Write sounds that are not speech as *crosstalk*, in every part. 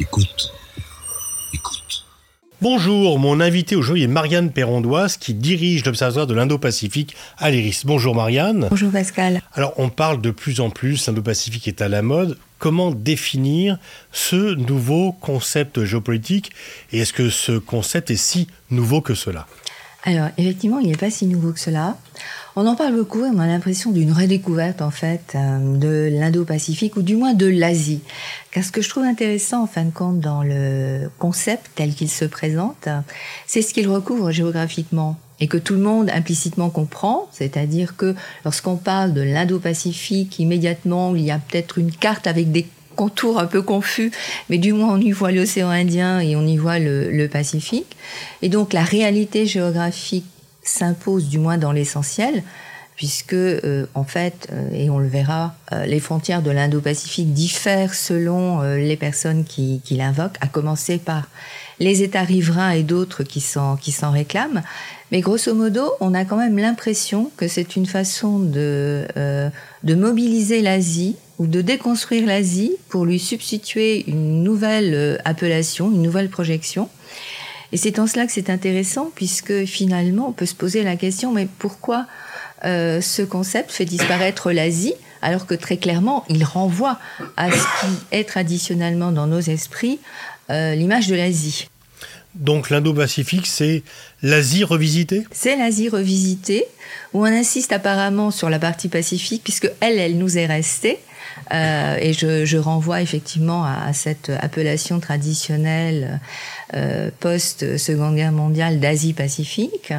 Écoute. Écoute. Bonjour, mon invité aujourd'hui est Marianne Perrondoise qui dirige l'Observatoire de l'Indo-Pacifique à l'IRIS. Bonjour Marianne. Bonjour Pascal. Alors on parle de plus en plus, l'Indo-Pacifique est à la mode. Comment définir ce nouveau concept géopolitique? Et est-ce que ce concept est si nouveau que cela? Alors effectivement, il n'est pas si nouveau que cela. On en parle beaucoup et on a l'impression d'une redécouverte en fait euh, de l'Indo-Pacifique ou du moins de l'Asie. Car ce que je trouve intéressant en fin de compte dans le concept tel qu'il se présente, c'est ce qu'il recouvre géographiquement et que tout le monde implicitement comprend, c'est-à-dire que lorsqu'on parle de l'Indo-Pacifique, immédiatement il y a peut-être une carte avec des contours un peu confus, mais du moins on y voit l'océan Indien et on y voit le, Pacifique. Et donc la réalité géographique s'impose du moins dans l'essentiel, puisque euh, en fait, euh, et on le verra, euh, les frontières de l'Indo-Pacifique diffèrent selon les personnes qui, l'invoquent, à commencer par les États riverains et d'autres qui s'en réclament. Mais grosso modo, on a quand même l'impression que c'est une façon de mobiliser l'Asie ou de déconstruire l'Asie pour lui substituer une nouvelle appellation, une nouvelle projection. Et c'est en cela que c'est intéressant, puisque finalement, on peut se poser la question, mais pourquoi euh, ce concept fait disparaître l'Asie, alors que très clairement, il renvoie à ce qui est traditionnellement dans nos esprits euh, l'image de l'Asie. Donc l'Indo-Pacifique, c'est l'Asie revisitée? C'est l'Asie revisitée, où on insiste apparemment sur la partie pacifique, puisque elle, elle nous est restée. Euh, et je, renvoie effectivement à, cette appellation traditionnelle euh, post-Seconde Guerre mondiale d'Asie-Pacifique.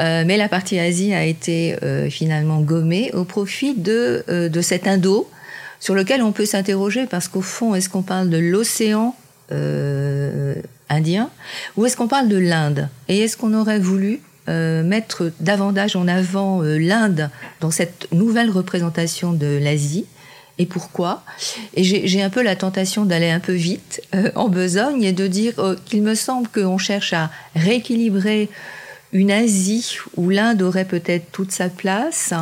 Euh, mais la partie Asie a été finalement gommée au profit de, de cet Indo, sur lequel on peut s'interroger, parce qu'au fond, est-ce qu'on parle de l'océan Indien ou est-ce qu'on parle de l'Inde? Et est-ce qu'on aurait voulu mettre davantage en avant l'Inde dans cette nouvelle représentation de l'Asie? Et pourquoi. Et j'ai un peu la tentation d'aller un peu vite euh, en besogne et de dire euh, qu'il me semble qu'on cherche à rééquilibrer une Asie où l'Inde aurait peut-être toute sa place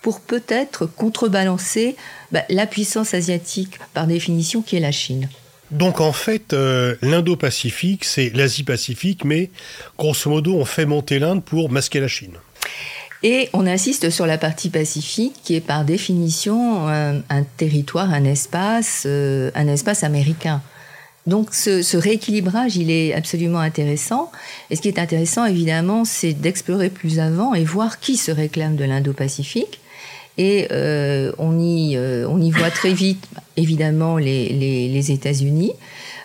pour peut-être contrebalancer bah, la puissance asiatique par définition qui est la Chine. Donc en fait, euh, l'Indo-Pacifique, c'est l'Asie-Pacifique, mais grosso modo, on fait monter l'Inde pour masquer la Chine. Et on insiste sur la partie pacifique qui est par définition un, un territoire, un espace, euh, un espace américain. Donc ce, ce, rééquilibrage, il est absolument intéressant. Et ce qui est intéressant, évidemment, c'est d'explorer plus avant et voir qui se réclame de l'Indo-Pacifique. Et euh, on, y, euh, on y voit très vite, évidemment, les, les, les États-Unis,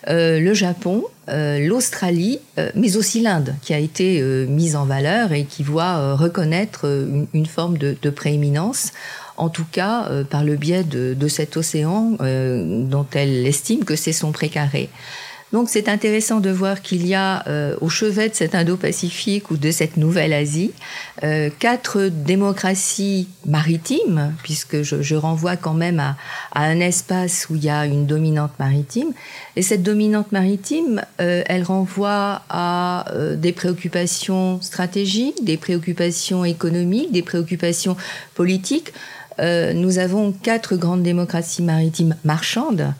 euh, le Japon, euh, l'Australie, euh, mais aussi l'Inde, qui a été euh, mise en valeur et qui voit reconnaître une, une, forme de, de prééminence, en tout cas par le biais de, de cet océan dont elle estime que c'est son précaré. Donc c'est intéressant de voir qu'il y a euh, au chevet de cet Indo-Pacifique ou de cette nouvelle Asie euh, quatre démocraties maritimes, puisque je, je renvoie quand même à, à, un espace où il y a une dominante maritime. Et cette dominante maritime, euh, elle renvoie à euh, des préoccupations stratégiques, des préoccupations économiques, des préoccupations politiques. Euh, nous avons quatre grandes démocraties maritimes marchandes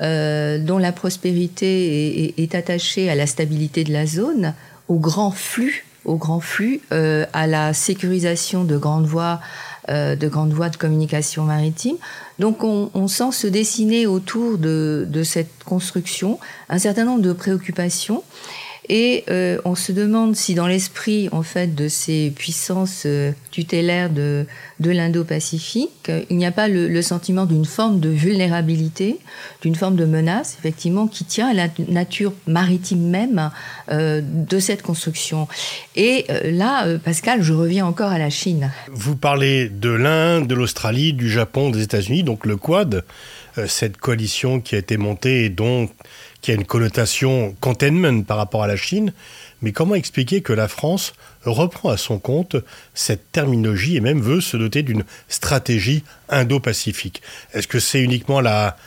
euh, dont la prospérité est, est, est, attachée à la stabilité de la zone, au grand flux, au grand flux, euh, à la sécurisation de grandes voies, euh, de grandes voies de communication maritime. Donc on, on sent se dessiner autour de, de, cette construction un certain nombre de préoccupations. Et euh, on se demande si dans l'esprit en fait de ces puissances euh, tutélaires de, de l'Indo-Pacifique, il n'y a pas le, sentiment d'une forme de vulnérabilité, d'une forme de menace, effectivement, qui tient à la nature maritime même euh, de cette construction. Et euh, là, euh, Pascal, je reviens encore à la Chine. Vous parlez de l'Inde, de l'Australie, du Japon, des États-Unis, donc le Quad, euh, cette coalition qui a été montée et dont qui a une connotation containment par rapport à la Chine, mais comment expliquer que la France reprend à son compte cette terminologie et même veut se doter d'une stratégie indo-pacifique? Est-ce que c'est uniquement la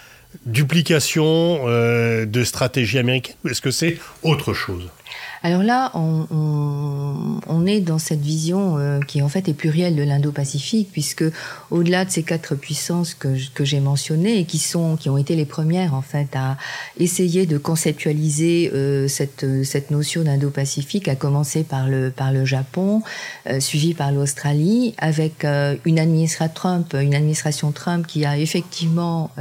duplication euh, de stratégie américaine ou est-ce que c'est autre chose? Alors là, on, est dans cette vision euh, qui en fait est plurielle de l'Indo-Pacifique, puisque au-delà de ces quatre puissances que, j'ai mentionnées et qui sont, qui ont été les premières en fait à essayer de conceptualiser euh, cette, cette notion d'Indo-Pacifique, à commencer par le par le Japon, euh, suivi par l'Australie, avec une administration Trump, une administration Trump qui a effectivement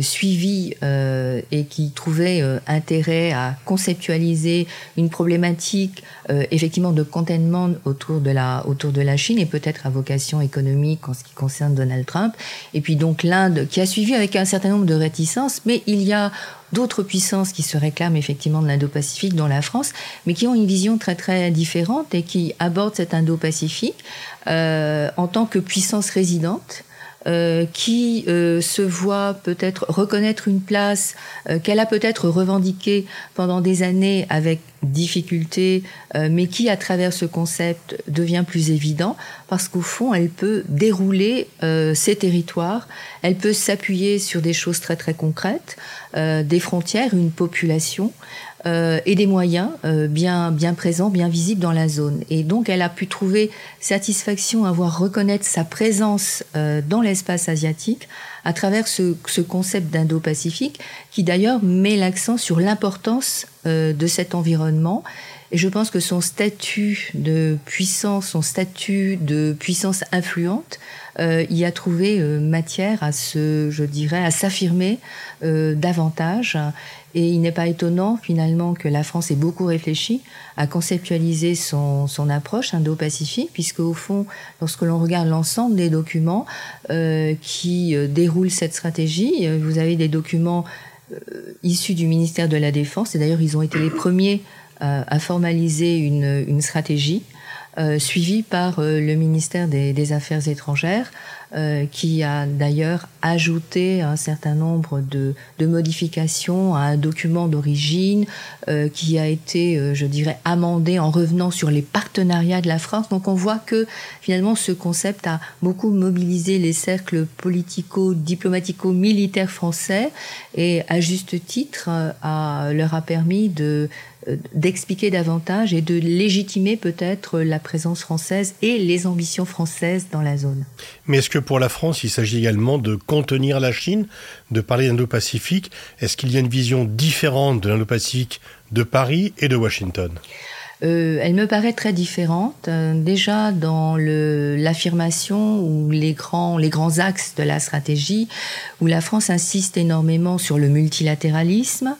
suivi et qui trouvait intérêt à conceptualiser une problématique euh, effectivement de containment autour de la autour de la Chine et peut-être à vocation économique en ce qui concerne Donald Trump. Et puis donc l'Inde qui a suivi avec un certain nombre de réticences, mais il y a d'autres puissances qui se réclament effectivement de l'Indo-Pacifique, dont la France, mais qui ont une vision très très différente et qui abordent cet Indo-Pacifique euh, en tant que puissance résidente euh, qui euh, se voit peut-être reconnaître une place euh, qu'elle a peut-être revendiquée pendant des années avec difficulté, mais qui, à travers ce concept, devient plus évident parce qu'au fond, elle peut dérouler ses territoires, elle peut s'appuyer sur des choses très très concrètes, des frontières, une population. Euh, et des moyens euh, bien, bien présents, bien visibles dans la zone. Et donc, elle a pu trouver satisfaction à voir reconnaître sa présence euh, dans l'espace asiatique à travers ce, ce concept d'Indo-Pacifique, qui d'ailleurs met l'accent sur l'importance de cet environnement. Et je pense que son statut de puissance, son statut de puissance influente, euh, y a trouvé matière à se, je dirais, à s'affirmer davantage. Et il n'est pas étonnant finalement que la France ait beaucoup réfléchi à conceptualiser son, son approche indo-pacifique, puisque au fond, lorsque l'on regarde l'ensemble des documents euh, qui euh, déroulent cette stratégie, euh, vous avez des documents euh, issus du ministère de la Défense, et d'ailleurs ils ont été les premiers à formaliser une, une stratégie. Euh, suivie par le ministère des, des Affaires étrangères, euh, qui a d'ailleurs ajouté un certain nombre de, de modifications à un document d'origine euh, qui a été, euh, je dirais, amendé en revenant sur les partenariats de la France. Donc on voit que finalement ce concept a beaucoup mobilisé les cercles politico-diplomatico-militaires français et à juste titre a, leur a permis de d'expliquer davantage et de légitimer peut-être la présence française et les ambitions françaises dans la zone. Mais est-ce que pour la France, il s'agit également de contenir la Chine, de parler d'Indo-Pacifique? Est-ce qu'il y a une vision différente de l'Indo-Pacifique de Paris et de Washington? Euh, elle me paraît très différente. Euh, déjà dans l'affirmation ou les grands, les grands axes de la stratégie, où la France insiste énormément sur le multilatéralisme,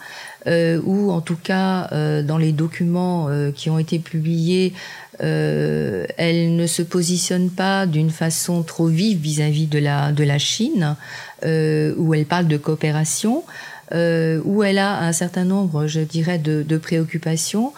euh, ou en tout cas euh, dans les documents qui ont été publiés, elle ne se positionne pas d'une façon trop vive vis-à-vis de la de la Chine, où elle parle de coopération, où elle a un certain nombre, je dirais, de préoccupations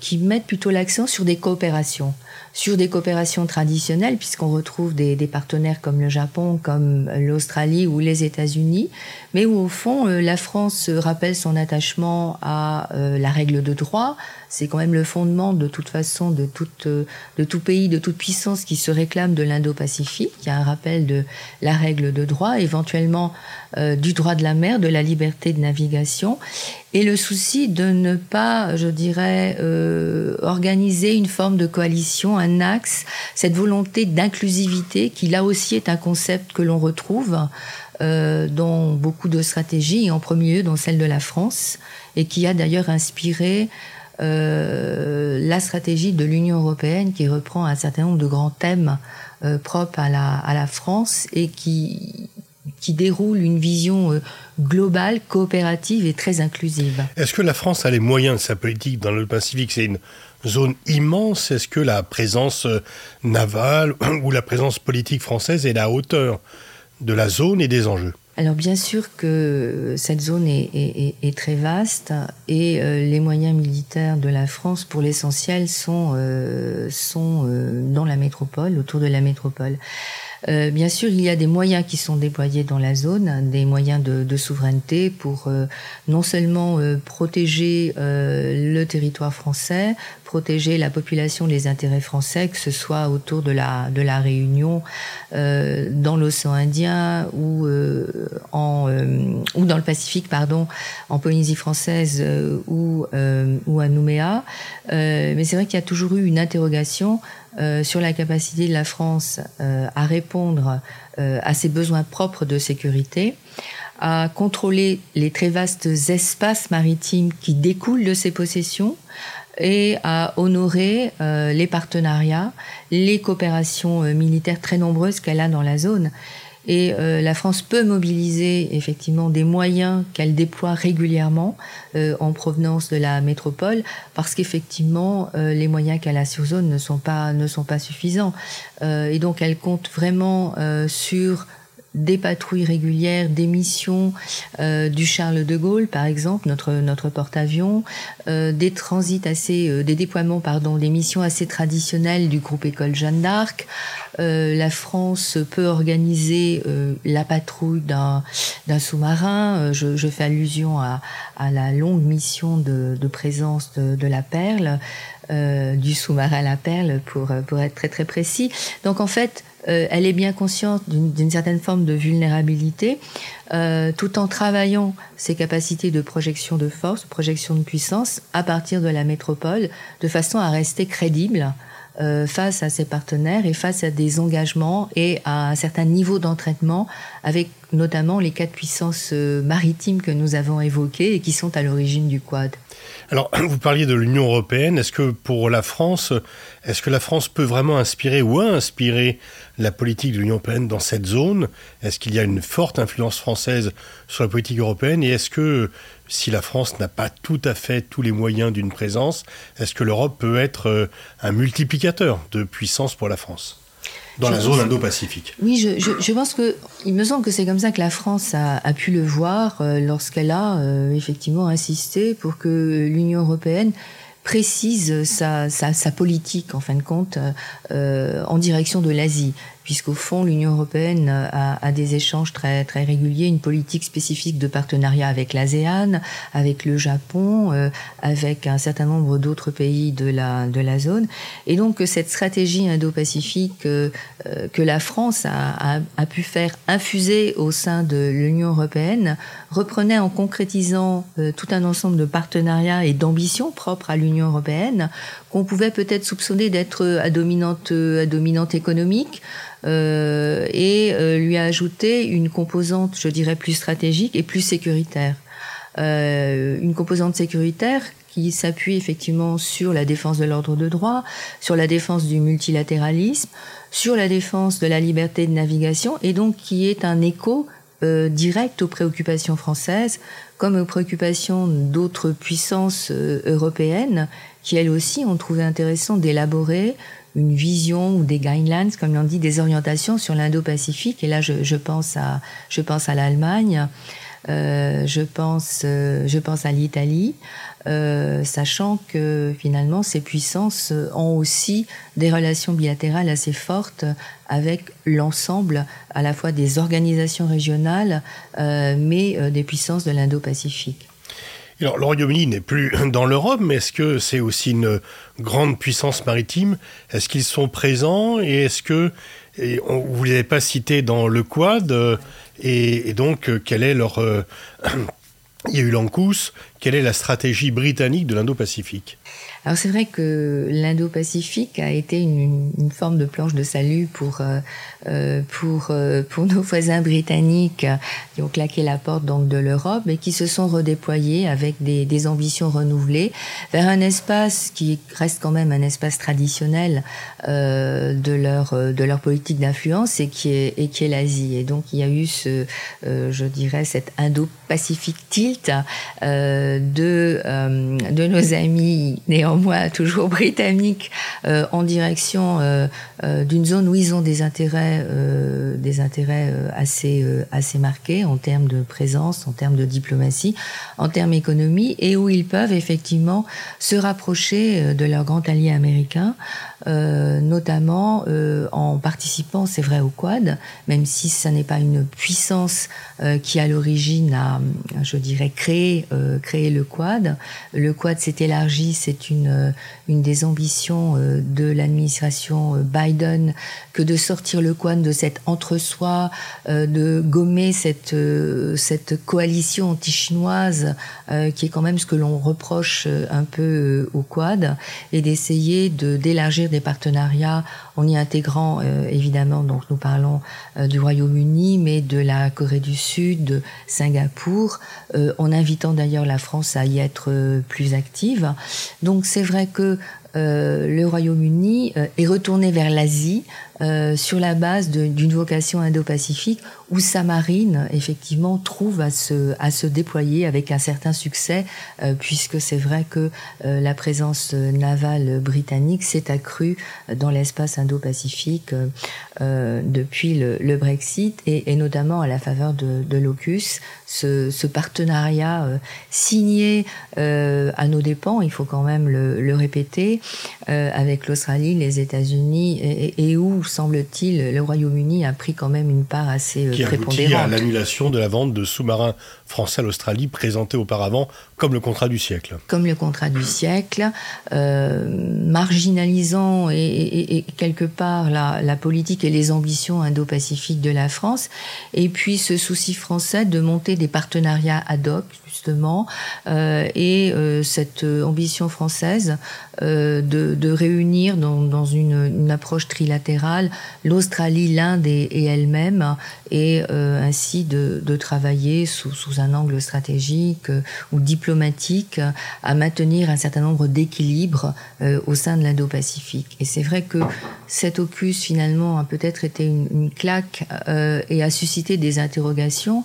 qui mettent plutôt l'accent sur des coopérations sur des coopérations traditionnelles, puisqu'on retrouve des, partenaires comme le Japon, comme l'Australie ou les États-Unis, mais où au fond la France rappelle son attachement à la règle de droit, c'est quand même le fondement de toute façon de, toute, de tout pays, de toute puissance qui se réclame de l'Indo-Pacifique. Il y a un rappel de la règle de droit, éventuellement euh, du droit de la mer, de la liberté de navigation, et le souci de ne pas, je dirais, euh, organiser une forme de coalition, un axe, cette volonté d'inclusivité qui là aussi est un concept que l'on retrouve. Euh, dans beaucoup de stratégies, et en premier lieu dans celle de la France, et qui a d'ailleurs inspiré euh, la stratégie de l'Union européenne qui reprend un certain nombre de grands thèmes euh, propres à la, France et qui, qui déroule une vision globale, coopérative et très inclusive. Est-ce que la France a les moyens de sa politique dans le Pacifique? Zone immense. Est-ce que la présence euh, navale *clears throat* ou la présence politique française est à la hauteur de la zone et des enjeux? Alors bien sûr que cette zone est, très vaste et euh, les moyens militaires de la France, pour l'essentiel, sont, euh, euh, dans la métropole, autour de la métropole. Euh, bien sûr, il y a des moyens qui sont déployés dans la zone, des moyens de, de souveraineté pour euh, non seulement euh, protéger le territoire français, protéger la population, les intérêts français, que ce soit autour de la, de la Réunion, dans l'océan Indien ou, en, dans le Pacifique, pardon, en Polynésie française ou, ou à Nouméa. mais c'est vrai qu'il y a toujours eu une interrogation euh, sur la capacité de la France euh, à répondre euh, à ses besoins propres de sécurité, à contrôler les très vastes espaces maritimes qui découlent de ses possessions et à honorer les partenariats, les coopérations militaires très nombreuses qu'elle a dans la zone. Et euh, la France peut mobiliser effectivement des moyens qu'elle déploie régulièrement euh, en provenance de la métropole, parce qu'effectivement euh, les moyens qu'elle a sur zone ne sont pas ne sont pas suffisants. et donc elle compte vraiment sur des patrouilles régulières, des missions euh, du Charles de Gaulle, par exemple, notre, notre porte-avions, euh, des transits assez, euh, des déploiements, pardon, des missions assez traditionnelles du groupe École Jeanne d'Arc. la France peut organiser la patrouille d'un, sous-marin. Je, je, fais allusion à, à, la longue mission de, de présence de, de la Perle. du sous-marin La Perle pour, pour être très très précis. Donc en fait, euh, elle est bien consciente d'une certaine forme de vulnérabilité, euh, tout en travaillant ses capacités de projection de force, projection de puissance à partir de la métropole, de façon à rester crédible euh, face à ses partenaires et face à des engagements et à un certain niveau d'entraînement avec notamment les quatre puissances maritimes que nous avons évoquées et qui sont à l'origine du Quad. Alors, *clears throat* vous parliez de l'Union européenne. Est-ce que pour la France, est-ce que la France peut vraiment inspirer ou a inspiré la politique de l'Union européenne dans cette zone? Est-ce qu'il y a une forte influence française sur la politique européenne? Et est-ce que, si la France n'a pas tout à fait tous les moyens d'une présence, est-ce que l'Europe peut être euh, un multiplicateur de puissance pour la France? Dans la zone Indo-Pacifique. Oui, je, je, je, pense que il me semble que c'est comme ça que la France a, a pu le voir euh, lorsqu'elle a euh, effectivement insisté pour que l'Union européenne précise sa, sa, sa, politique en fin de compte euh, en direction de l'Asie puisqu'au fond, l'Union européenne a, a, des échanges très, très réguliers, une politique spécifique de partenariat avec l'ASEAN, avec le Japon, euh, avec un certain nombre d'autres pays de la, de la zone. Et donc, cette stratégie indo-pacifique euh, que la France a, a, a, pu faire infuser au sein de l'Union européenne reprenait en concrétisant euh, tout un ensemble de partenariats et d'ambitions propres à l'Union européenne qu'on pouvait peut-être soupçonner d'être à dominante, à dominante économique, euh, et euh, lui a ajouté une composante, je dirais, plus stratégique et plus sécuritaire. Euh, une composante sécuritaire qui s'appuie effectivement sur la défense de l'ordre de droit, sur la défense du multilatéralisme, sur la défense de la liberté de navigation, et donc qui est un écho euh, direct aux préoccupations françaises, comme aux préoccupations d'autres puissances euh, européennes, qui elles aussi ont trouvé intéressant d'élaborer une vision ou des guidelines, comme on dit, des orientations sur l'Indo-Pacifique. Et là, je, pense à, je pense à l'Allemagne, euh, je pense, euh, je pense à l'Italie, euh, sachant que finalement ces puissances ont aussi des relations bilatérales assez fortes avec l'ensemble à la fois des organisations régionales, mais des puissances de l'Indo-Pacifique. Alors, le Royaume-Uni n'est plus *clears throat* dans l'Europe, mais est-ce que c'est aussi une grande puissance maritime? Est-ce qu'ils sont présents? Et est-ce que vous ne l'avez pas cité dans le Quad et, et donc quel est leur euh, *clears throat* il y a eu l'ANCUS, quelle est la stratégie britannique de l'Indo-Pacifique? Alors c'est vrai que l'Indo-Pacifique a été une, forme de planche de salut pour euh, euh, pour euh, pour nos voisins britanniques qui ont claqué la porte donc de l'Europe et qui se sont redéployés avec des, ambitions renouvelées vers un espace qui reste quand même un espace traditionnel de leur de leur politique d'influence et qui est et qui est l'Asie. Et donc il y a eu ce je dirais cet Indo-Pacifique tilt de, de nos amis, néanmoins toujours *laughs* britanniques, en direction d'une zone où ils ont des intérêts, des intérêts assez, assez marqués en termes de présence, en termes de diplomatie, en termes économie, et où ils peuvent effectivement se rapprocher de leur grand allié américain euh, notamment euh, en participant, c'est vrai, au Quad, même si ça n'est pas une puissance euh, qui à l'origine a, je dirais, créé, créé le Quad. Le Quad s'est élargi, c'est une, une des ambitions de l'administration Biden que de sortir le Quad de cet entre-soi, de gommer cette, coalition anti-chinoise qui est quand même ce que l'on reproche un peu au Quad et d'essayer de d'élargir des partenariats en y intégrant euh, évidemment, donc nous parlons euh, du Royaume-Uni, mais de la Corée du Sud, de Singapour, euh, en invitant d'ailleurs la France à y être plus active. Donc c'est vrai que le Royaume-Uni est retourné vers l'Asie sur la base d'une vocation indo-pacifique où sa marine, effectivement, trouve à se, à se déployer avec un certain succès, euh, puisque c'est vrai que euh, la présence navale britannique s'est accrue dans l'espace Indo-Pacifique euh, depuis le, le Brexit et, et, notamment à la faveur de, de l'AUKUS, ce, ce partenariat signé à nos dépens, il faut quand même le, le répéter, avec l'Australie, les États-Unis et, et, où, semble-t-il, le Royaume-Uni a pris quand même une part assez qui aboutit à l'annulation de la vente de sous-marins français à l'Australie présentés auparavant comme le contrat du siècle. Comme le contrat du siècle, euh, marginalisant et, quelque part la, politique et les ambitions indo-pacifiques de la France, et puis ce souci français de monter des partenariats ad hoc justement, euh, et euh, cette ambition française de, réunir dans, une, approche trilatérale l'Australie, l'Inde et, elle-même, et ainsi de, de travailler sous, sous, angle stratégique euh, ou diplomatique à maintenir un certain nombre d'équilibres au sein de l'Indo-Pacifique. Et c'est vrai que cet opus finalement a peut-être été une, une claque et a suscité des interrogations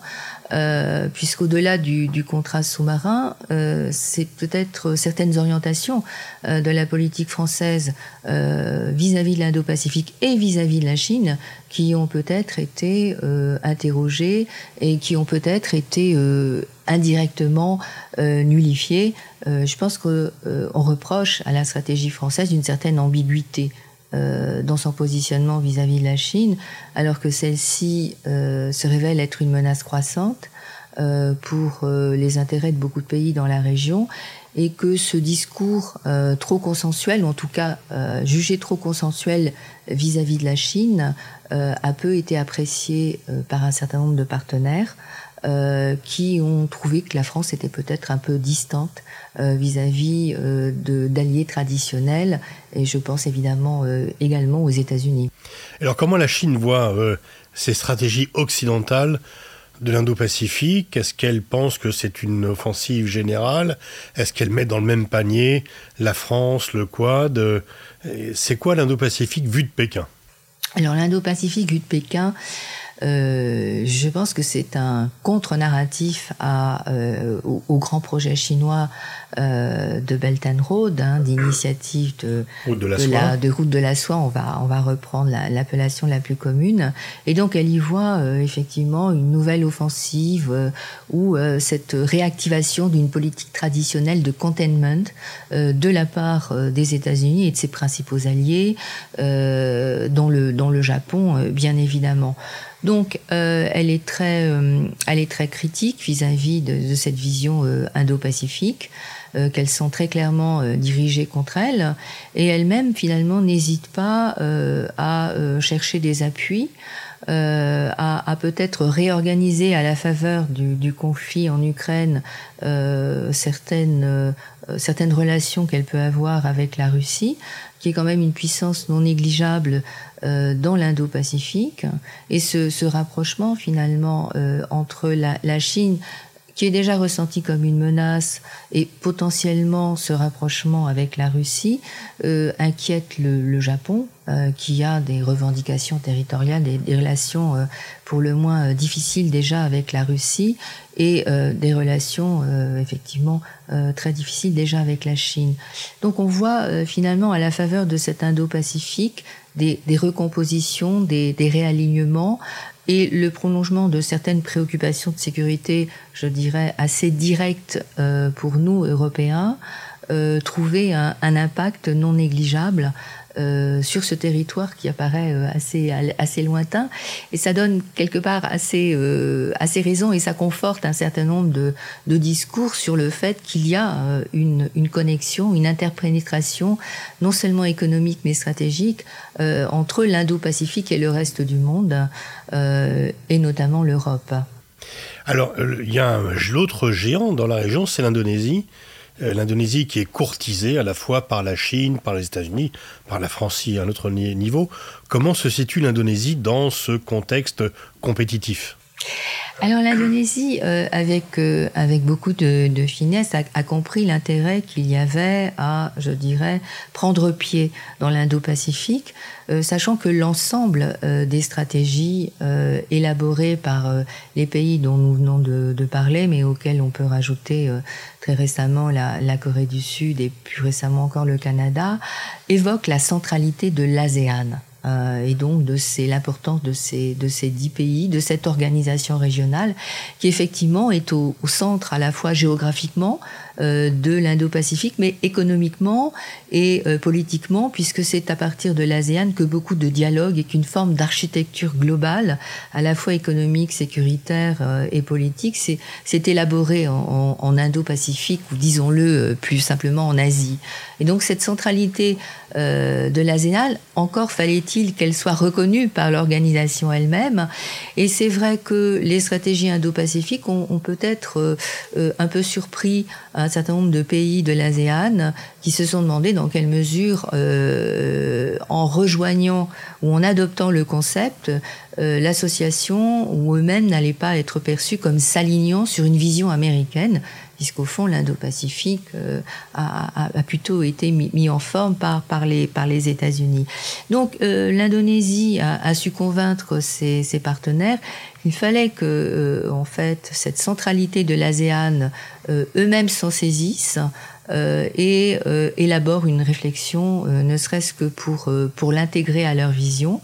euh, puisqu'au-delà du, du, contrat sous-marin, euh, c'est peut-être certaines orientations euh, de la politique française euh, vis-à-vis -vis de l'Indo-Pacifique et vis-à-vis -vis de la Chine qui ont peut-être été euh, interrogées et qui ont peut-être été indirectement nullifiées. je pense qu'on reproche à la stratégie française une certaine ambiguïté dans son positionnement vis-à-vis de la Chine, alors que celle-ci euh, se révèle être une menace croissante euh, pour euh, les intérêts de beaucoup de pays dans la région, et que ce discours euh, trop consensuel, ou en tout cas jugé trop consensuel vis-à-vis -vis de la Chine, a peu été apprécié par un certain nombre de partenaires. Euh, qui ont trouvé que la France était peut-être un peu distante euh, vis-à-vis euh, d'alliés traditionnels, et je pense évidemment également aux États-Unis. Alors comment la Chine voit ces stratégies occidentales de l'Indo-Pacifique? Est-ce qu'elle pense que c'est une offensive générale? Est-ce qu'elle met dans le même panier la France, le Quad? C'est quoi l'Indo-Pacifique vu de Pékin? Alors l'Indo-Pacifique vu de Pékin, euh, je pense que c'est un contre-narratif euh, au, au, grand projet chinois euh, de Belt and Road, hein, d'initiative de, de, de, la, de route de la soie, on va, on va reprendre l'appellation la, la, plus commune. Et donc elle y voit euh, effectivement une nouvelle offensive euh, ou cette réactivation d'une politique traditionnelle de containment de la part des États-Unis et de ses principaux alliés, dont, le, dont le Japon, bien évidemment. Donc, euh, elle, est très, euh, elle est très critique vis-à-vis -vis de, de, cette vision euh, indo-pacifique, euh, qu'elle sent très clairement euh, dirigée contre elle, et elle-même, finalement, n'hésite pas euh, à chercher des appuis, à, à peut-être réorganiser à la faveur du, du conflit en Ukraine certaines, certaines relations qu'elle peut avoir avec la Russie, qui est quand même une puissance non négligeable euh, dans l'Indo-Pacifique. Et ce, rapprochement finalement euh, entre la, Chine qui est déjà ressenti comme une menace et potentiellement ce rapprochement avec la Russie euh, inquiète le, Japon, euh, qui a des revendications territoriales, des, des relations euh, pour le moins difficiles déjà avec la Russie et des relations effectivement très difficiles déjà avec la Chine. Donc on voit finalement à la faveur de cet Indo-Pacifique des, des, recompositions, des, des réalignements et le prolongement de certaines préoccupations de sécurité, je dirais, assez directes euh, pour nous, Européens, euh, un, impact non négligeable euh, sur ce territoire qui apparaît euh, assez, assez lointain. Et ça donne quelque part assez, euh, assez raison et ça conforte un certain nombre de, discours sur le fait qu'il y a une, une, connexion, une interpénétration, non seulement économique mais stratégique, entre l'Indo-Pacifique et le reste du monde, et notamment l'Europe. Alors, il y a l'autre géant dans la région, c'est l'Indonésie. Euh, l'Indonésie qui est courtisée à la fois par la Chine, par les États-Unis, par la France à un autre niveau. Comment se situe l'Indonésie dans ce contexte compétitif? Alors l'Indonésie, euh, avec, euh, avec beaucoup de, finesse, a, compris l'intérêt qu'il y avait à, je dirais, prendre pied dans l'Indo-Pacifique, euh, sachant que l'ensemble euh, des stratégies élaborées par les pays dont nous venons de, de, parler, mais auxquels on peut rajouter très récemment la, la, Corée du Sud et plus récemment encore le Canada, évoquent la centralité de l'ASEAN. Euh, et donc de l'importance de ces, de ces dix pays, de cette organisation régionale qui effectivement est au, centre à la fois géographiquement de l'Indo-Pacifique, mais économiquement et euh, politiquement, puisque c'est à partir de l'ASEAN que beaucoup de dialogues et qu'une forme d'architecture globale, à la fois économique, sécuritaire euh, et politique, s'est élaborée en, en Indo-Pacifique, ou disons-le plus simplement en Asie. Et donc cette centralité de l'ASEAN, encore fallait-il qu'elle soit reconnue par l'organisation elle-même. Et c'est vrai que les stratégies indo-pacifiques ont peut-être un peu surpris un certain nombre de pays de l'ASEAN qui se sont demandé dans quelle mesure, euh, en rejoignant ou en adoptant le concept, euh, l'association ou eux-mêmes n'allaient pas être perçus comme s'alignant sur une vision américaine, puisqu'au fond l'Indo-Pacifique euh, a, a, a, plutôt été mis, mis, en forme par, par les, par les États-Unis. Donc euh, l'Indonésie a, a, su convaincre ses, ses partenaires il fallait que, euh, en fait, cette centralité de l'ASEAN euh, eux-mêmes s'en saisissent et euh, élaborent une réflexion, euh, ne serait-ce que pour, pour l'intégrer à leur vision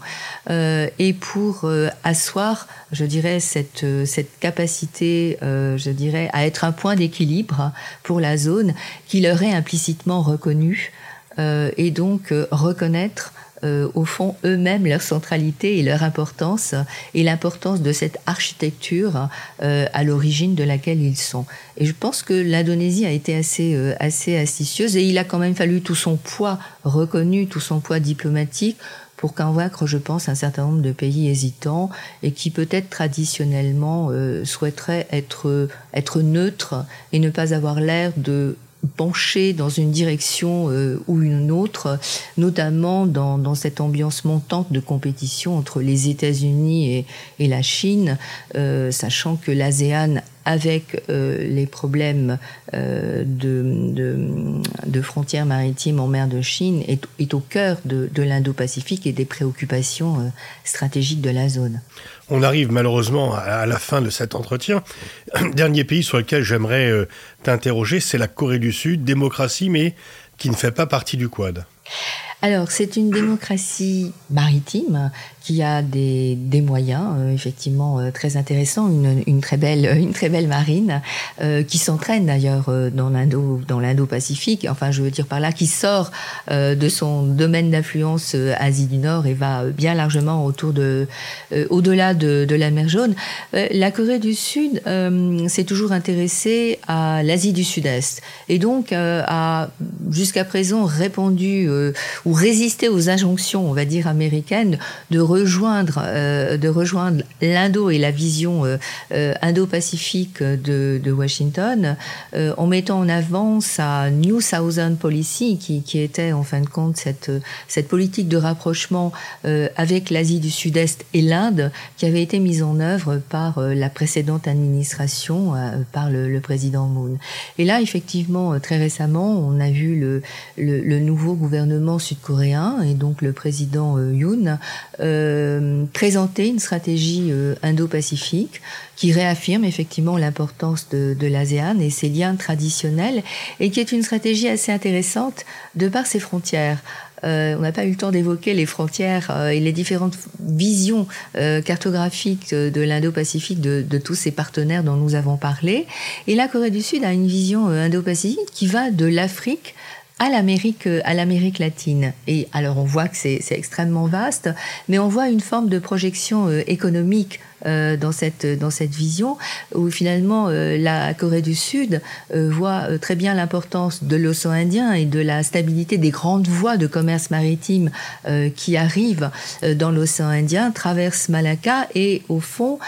et pour asseoir, je dirais, cette, cette capacité, je dirais, à être un point d'équilibre pour la zone qui leur est implicitement reconnue et donc reconnaître euh, au fond eux-mêmes leur centralité et leur importance et l'importance de cette architecture euh, à l'origine de laquelle ils sont. Et je pense que l'Indonésie a été assez euh, assez astucieuse et il a quand même fallu tout son poids reconnu, tout son poids diplomatique pour convaincre, je pense, un certain nombre de pays hésitants et qui peut-être traditionnellement souhaiteraient être être neutres et ne pas avoir l'air de pencher dans une direction euh, ou une autre, notamment dans, dans, cette ambiance montante de compétition entre les États-Unis et, et, la Chine, euh, sachant que l'ASEAN avec euh, les problèmes euh, de, de, de, frontières maritimes en mer de Chine est, est au cœur de, de l'Indo-Pacifique et des préoccupations euh, stratégiques de la zone. On arrive malheureusement à la fin de cet entretien. *clears throat* Dernier pays sur lequel j'aimerais t'interroger, c'est la Corée du Sud, démocratie mais qui ne fait pas partie du Quad. Alors, c'est une démocratie maritime qui a des, moyens euh, effectivement euh, très intéressants, une, très belle une très belle marine euh, qui s'entraîne d'ailleurs euh, dans l'Indo dans l'Indo-Pacifique. Enfin, je veux dire par là, qui sort euh, de son domaine d'influence euh, Asie du Nord et va bien largement autour de au-delà de, la mer Jaune. la Corée du Sud s'est toujours intéressée à l'Asie du Sud-Est et donc a jusqu'à présent répandu ou résister aux injonctions, on va dire américaines, de rejoindre, de rejoindre l'Indo et la vision indo-pacifique de, Washington, en mettant en avant sa New Southern Policy, qui, était en fin de compte cette, cette politique de rapprochement avec l'Asie du Sud-Est et l'Inde, qui avait été mise en œuvre par la précédente administration, par le, président Moon. Et là, effectivement, très récemment, on a vu le, le, nouveau gouvernement sud-coréen et donc le président euh, Yoon euh, présenter une stratégie euh, indo-pacifique qui réaffirme effectivement l'importance de, l'ASEAN et ses liens traditionnels et qui est une stratégie assez intéressante de par ses frontières. Euh, on n'a pas eu le temps d'évoquer les frontières euh, et les différentes visions euh, cartographiques de, l'Indo-Pacifique de, de, tous ces partenaires dont nous avons parlé. Et la Corée du Sud a une vision Indo-Pacifique qui va de l'Afrique à l'Amérique, à l'Amérique latine. Et alors on voit que c'est extrêmement vaste, mais on voit une forme de projection économique euh, dans cette dans cette vision où finalement euh, la Corée du Sud euh, voit très bien l'importance de l'océan Indien et de la stabilité des grandes voies de commerce maritime qui arrivent dans l'océan Indien, traversent Malacca et au fond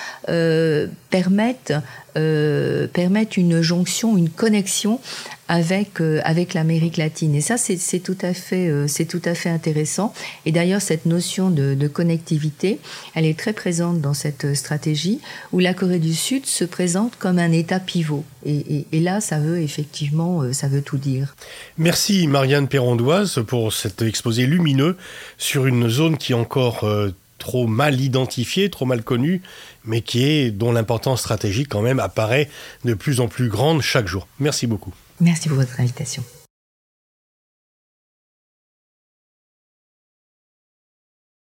permettent permettent une jonction, une connexion avec avec l'Amérique latine. Et ça, c'est tout à fait c'est tout à fait intéressant. Et d'ailleurs, cette notion de, de, connectivité, elle est très présente dans cette stratégie où la Corée du Sud se présente comme un État pivot. Et, là, ça veut effectivement, euh, ça veut tout dire. Merci Marianne Perrondoise pour cet exposé lumineux sur une zone qui est encore euh, trop mal identifiée, trop mal connue, mais qui est dont l'importance stratégique quand même apparaît de plus en plus grande chaque jour. Merci beaucoup. Merci pour votre invitation.